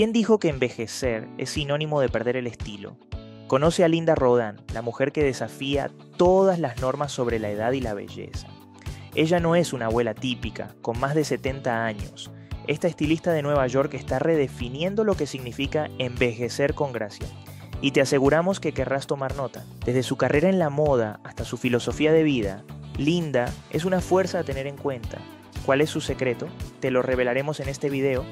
¿Quién dijo que envejecer es sinónimo de perder el estilo? Conoce a Linda Rodan, la mujer que desafía todas las normas sobre la edad y la belleza. Ella no es una abuela típica, con más de 70 años. Esta estilista de Nueva York está redefiniendo lo que significa envejecer con gracia. Y te aseguramos que querrás tomar nota. Desde su carrera en la moda hasta su filosofía de vida, Linda es una fuerza a tener en cuenta. ¿Cuál es su secreto? Te lo revelaremos en este video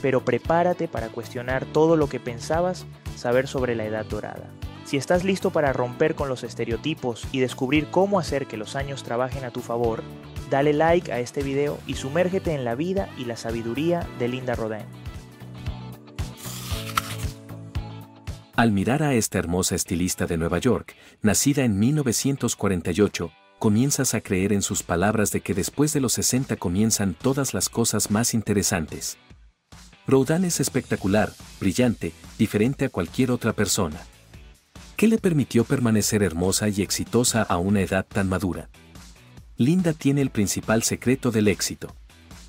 pero prepárate para cuestionar todo lo que pensabas saber sobre la edad dorada. Si estás listo para romper con los estereotipos y descubrir cómo hacer que los años trabajen a tu favor, dale like a este video y sumérgete en la vida y la sabiduría de Linda Rodin. Al mirar a esta hermosa estilista de Nueva York, nacida en 1948, comienzas a creer en sus palabras de que después de los 60 comienzan todas las cosas más interesantes. Rodan es espectacular, brillante, diferente a cualquier otra persona. ¿Qué le permitió permanecer hermosa y exitosa a una edad tan madura? Linda tiene el principal secreto del éxito.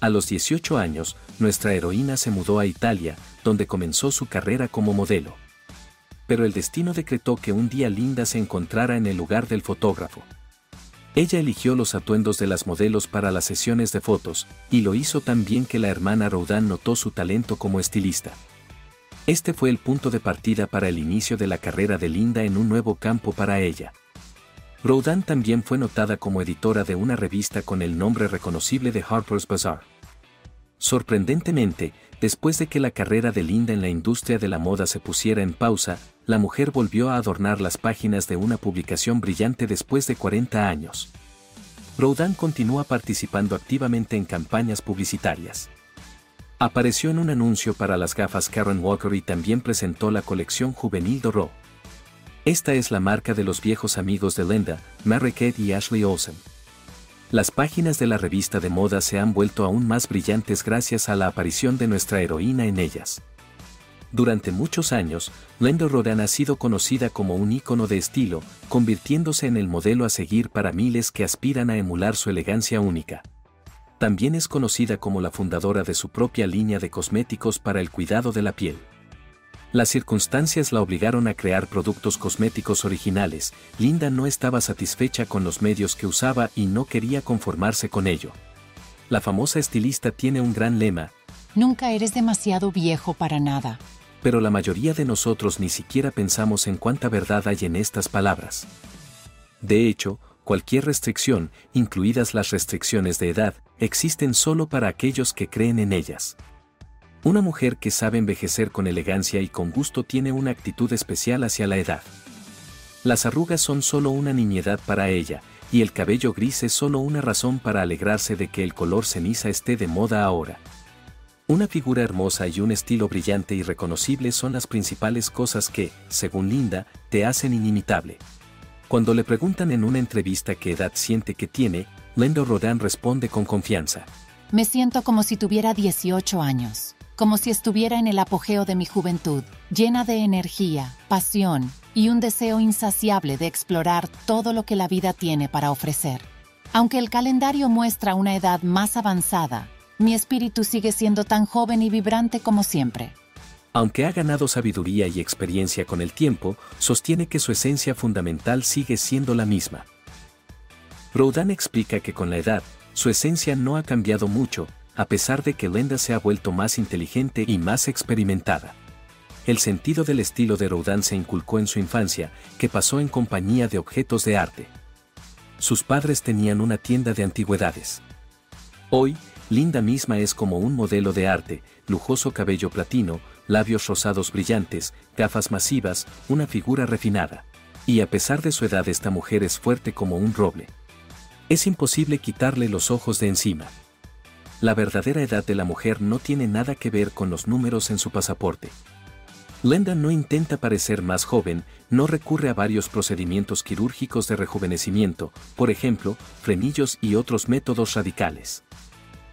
A los 18 años, nuestra heroína se mudó a Italia, donde comenzó su carrera como modelo. Pero el destino decretó que un día Linda se encontrara en el lugar del fotógrafo. Ella eligió los atuendos de las modelos para las sesiones de fotos, y lo hizo tan bien que la hermana Rodin notó su talento como estilista. Este fue el punto de partida para el inicio de la carrera de Linda en un nuevo campo para ella. Rodin también fue notada como editora de una revista con el nombre reconocible de Harper's Bazaar. Sorprendentemente, después de que la carrera de Linda en la industria de la moda se pusiera en pausa, la mujer volvió a adornar las páginas de una publicación brillante después de 40 años. Rodin continúa participando activamente en campañas publicitarias. Apareció en un anuncio para las gafas Karen Walker y también presentó la colección juvenil Doro. Esta es la marca de los viejos amigos de Linda, Kate y Ashley Olsen. Las páginas de la revista de moda se han vuelto aún más brillantes gracias a la aparición de nuestra heroína en ellas. Durante muchos años, Linda Rodan ha sido conocida como un ícono de estilo, convirtiéndose en el modelo a seguir para miles que aspiran a emular su elegancia única. También es conocida como la fundadora de su propia línea de cosméticos para el cuidado de la piel. Las circunstancias la obligaron a crear productos cosméticos originales. Linda no estaba satisfecha con los medios que usaba y no quería conformarse con ello. La famosa estilista tiene un gran lema. Nunca eres demasiado viejo para nada pero la mayoría de nosotros ni siquiera pensamos en cuánta verdad hay en estas palabras. De hecho, cualquier restricción, incluidas las restricciones de edad, existen solo para aquellos que creen en ellas. Una mujer que sabe envejecer con elegancia y con gusto tiene una actitud especial hacia la edad. Las arrugas son solo una niñedad para ella, y el cabello gris es solo una razón para alegrarse de que el color ceniza esté de moda ahora. Una figura hermosa y un estilo brillante y reconocible son las principales cosas que, según Linda, te hacen inimitable. Cuando le preguntan en una entrevista qué edad siente que tiene, Linda Rodan responde con confianza. Me siento como si tuviera 18 años, como si estuviera en el apogeo de mi juventud, llena de energía, pasión y un deseo insaciable de explorar todo lo que la vida tiene para ofrecer. Aunque el calendario muestra una edad más avanzada, mi espíritu sigue siendo tan joven y vibrante como siempre. Aunque ha ganado sabiduría y experiencia con el tiempo, sostiene que su esencia fundamental sigue siendo la misma. Rodan explica que con la edad, su esencia no ha cambiado mucho, a pesar de que Lenda se ha vuelto más inteligente y más experimentada. El sentido del estilo de Rodin se inculcó en su infancia, que pasó en compañía de objetos de arte. Sus padres tenían una tienda de antigüedades. Hoy, Linda misma es como un modelo de arte, lujoso cabello platino, labios rosados brillantes, gafas masivas, una figura refinada. Y a pesar de su edad esta mujer es fuerte como un roble. Es imposible quitarle los ojos de encima. La verdadera edad de la mujer no tiene nada que ver con los números en su pasaporte. Linda no intenta parecer más joven, no recurre a varios procedimientos quirúrgicos de rejuvenecimiento, por ejemplo, frenillos y otros métodos radicales.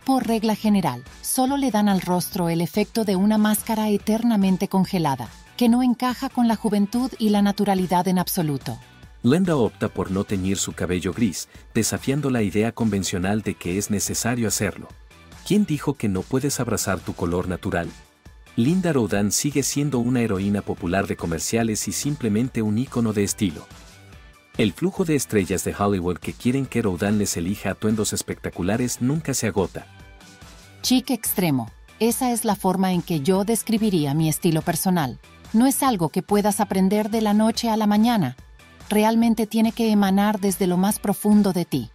Por regla general, solo le dan al rostro el efecto de una máscara eternamente congelada, que no encaja con la juventud y la naturalidad en absoluto. Linda opta por no teñir su cabello gris, desafiando la idea convencional de que es necesario hacerlo. ¿Quién dijo que no puedes abrazar tu color natural? Linda Rodan sigue siendo una heroína popular de comerciales y simplemente un ícono de estilo. El flujo de estrellas de Hollywood que quieren que Rodan les elija atuendos espectaculares nunca se agota. Chic extremo. Esa es la forma en que yo describiría mi estilo personal. No es algo que puedas aprender de la noche a la mañana. Realmente tiene que emanar desde lo más profundo de ti.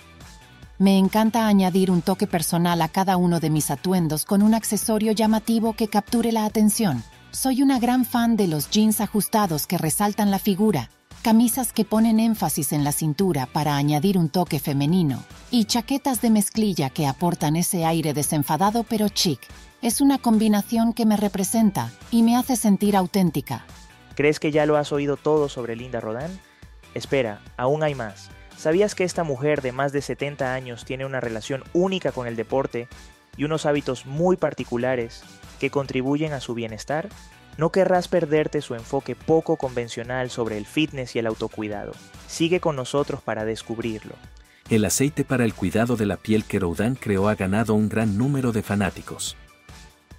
Me encanta añadir un toque personal a cada uno de mis atuendos con un accesorio llamativo que capture la atención. Soy una gran fan de los jeans ajustados que resaltan la figura, camisas que ponen énfasis en la cintura para añadir un toque femenino, y chaquetas de mezclilla que aportan ese aire desenfadado pero chic. Es una combinación que me representa y me hace sentir auténtica. ¿Crees que ya lo has oído todo sobre Linda Rodán? Espera, aún hay más. ¿Sabías que esta mujer de más de 70 años tiene una relación única con el deporte y unos hábitos muy particulares que contribuyen a su bienestar? No querrás perderte su enfoque poco convencional sobre el fitness y el autocuidado. Sigue con nosotros para descubrirlo. El aceite para el cuidado de la piel que Roudan creó ha ganado un gran número de fanáticos.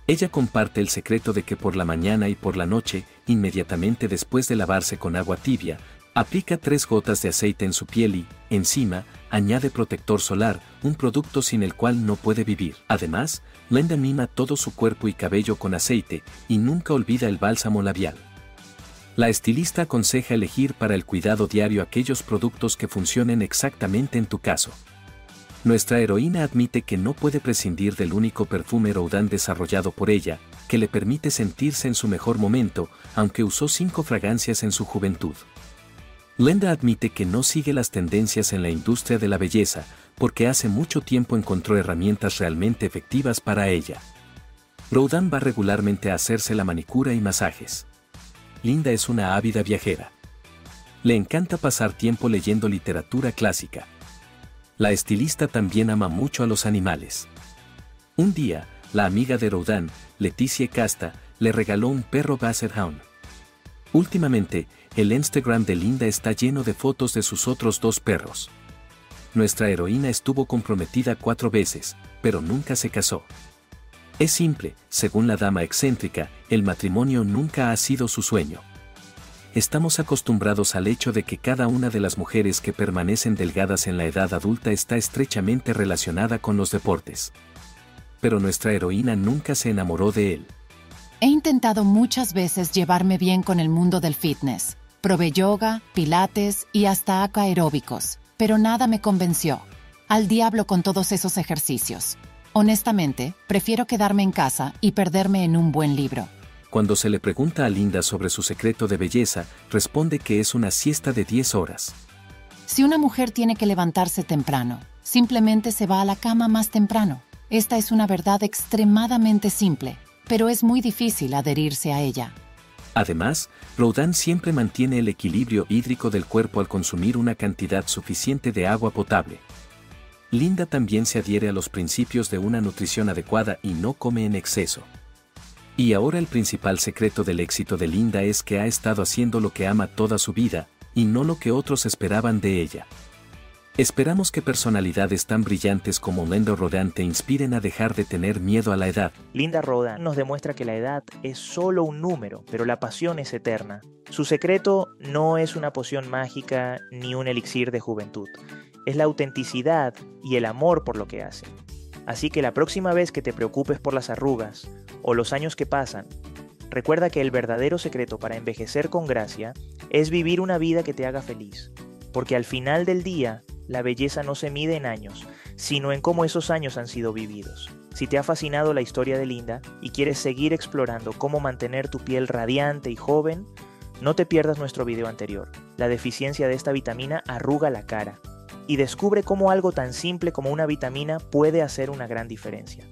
Ella comparte el secreto de que por la mañana y por la noche, inmediatamente después de lavarse con agua tibia, Aplica tres gotas de aceite en su piel y, encima, añade protector solar, un producto sin el cual no puede vivir. Además, Linda mima todo su cuerpo y cabello con aceite y nunca olvida el bálsamo labial. La estilista aconseja elegir para el cuidado diario aquellos productos que funcionen exactamente en tu caso. Nuestra heroína admite que no puede prescindir del único perfume Rodan desarrollado por ella, que le permite sentirse en su mejor momento, aunque usó cinco fragancias en su juventud. Linda admite que no sigue las tendencias en la industria de la belleza, porque hace mucho tiempo encontró herramientas realmente efectivas para ella. Rodan va regularmente a hacerse la manicura y masajes. Linda es una ávida viajera. Le encanta pasar tiempo leyendo literatura clásica. La estilista también ama mucho a los animales. Un día, la amiga de Rodan, Leticia Casta, le regaló un perro Basset Hound. Últimamente, el Instagram de Linda está lleno de fotos de sus otros dos perros. Nuestra heroína estuvo comprometida cuatro veces, pero nunca se casó. Es simple, según la dama excéntrica, el matrimonio nunca ha sido su sueño. Estamos acostumbrados al hecho de que cada una de las mujeres que permanecen delgadas en la edad adulta está estrechamente relacionada con los deportes. Pero nuestra heroína nunca se enamoró de él. He intentado muchas veces llevarme bien con el mundo del fitness. Probé yoga, pilates y hasta aeróbicos, pero nada me convenció. Al diablo con todos esos ejercicios. Honestamente, prefiero quedarme en casa y perderme en un buen libro. Cuando se le pregunta a Linda sobre su secreto de belleza, responde que es una siesta de 10 horas. Si una mujer tiene que levantarse temprano, simplemente se va a la cama más temprano. Esta es una verdad extremadamente simple, pero es muy difícil adherirse a ella. Además, Rodan siempre mantiene el equilibrio hídrico del cuerpo al consumir una cantidad suficiente de agua potable. Linda también se adhiere a los principios de una nutrición adecuada y no come en exceso. Y ahora el principal secreto del éxito de Linda es que ha estado haciendo lo que ama toda su vida, y no lo que otros esperaban de ella. Esperamos que personalidades tan brillantes como Linda Rodan te inspiren a dejar de tener miedo a la edad. Linda Rodan nos demuestra que la edad es solo un número, pero la pasión es eterna. Su secreto no es una poción mágica ni un elixir de juventud, es la autenticidad y el amor por lo que hace. Así que la próxima vez que te preocupes por las arrugas o los años que pasan, recuerda que el verdadero secreto para envejecer con gracia es vivir una vida que te haga feliz, porque al final del día la belleza no se mide en años, sino en cómo esos años han sido vividos. Si te ha fascinado la historia de Linda y quieres seguir explorando cómo mantener tu piel radiante y joven, no te pierdas nuestro video anterior. La deficiencia de esta vitamina arruga la cara. Y descubre cómo algo tan simple como una vitamina puede hacer una gran diferencia.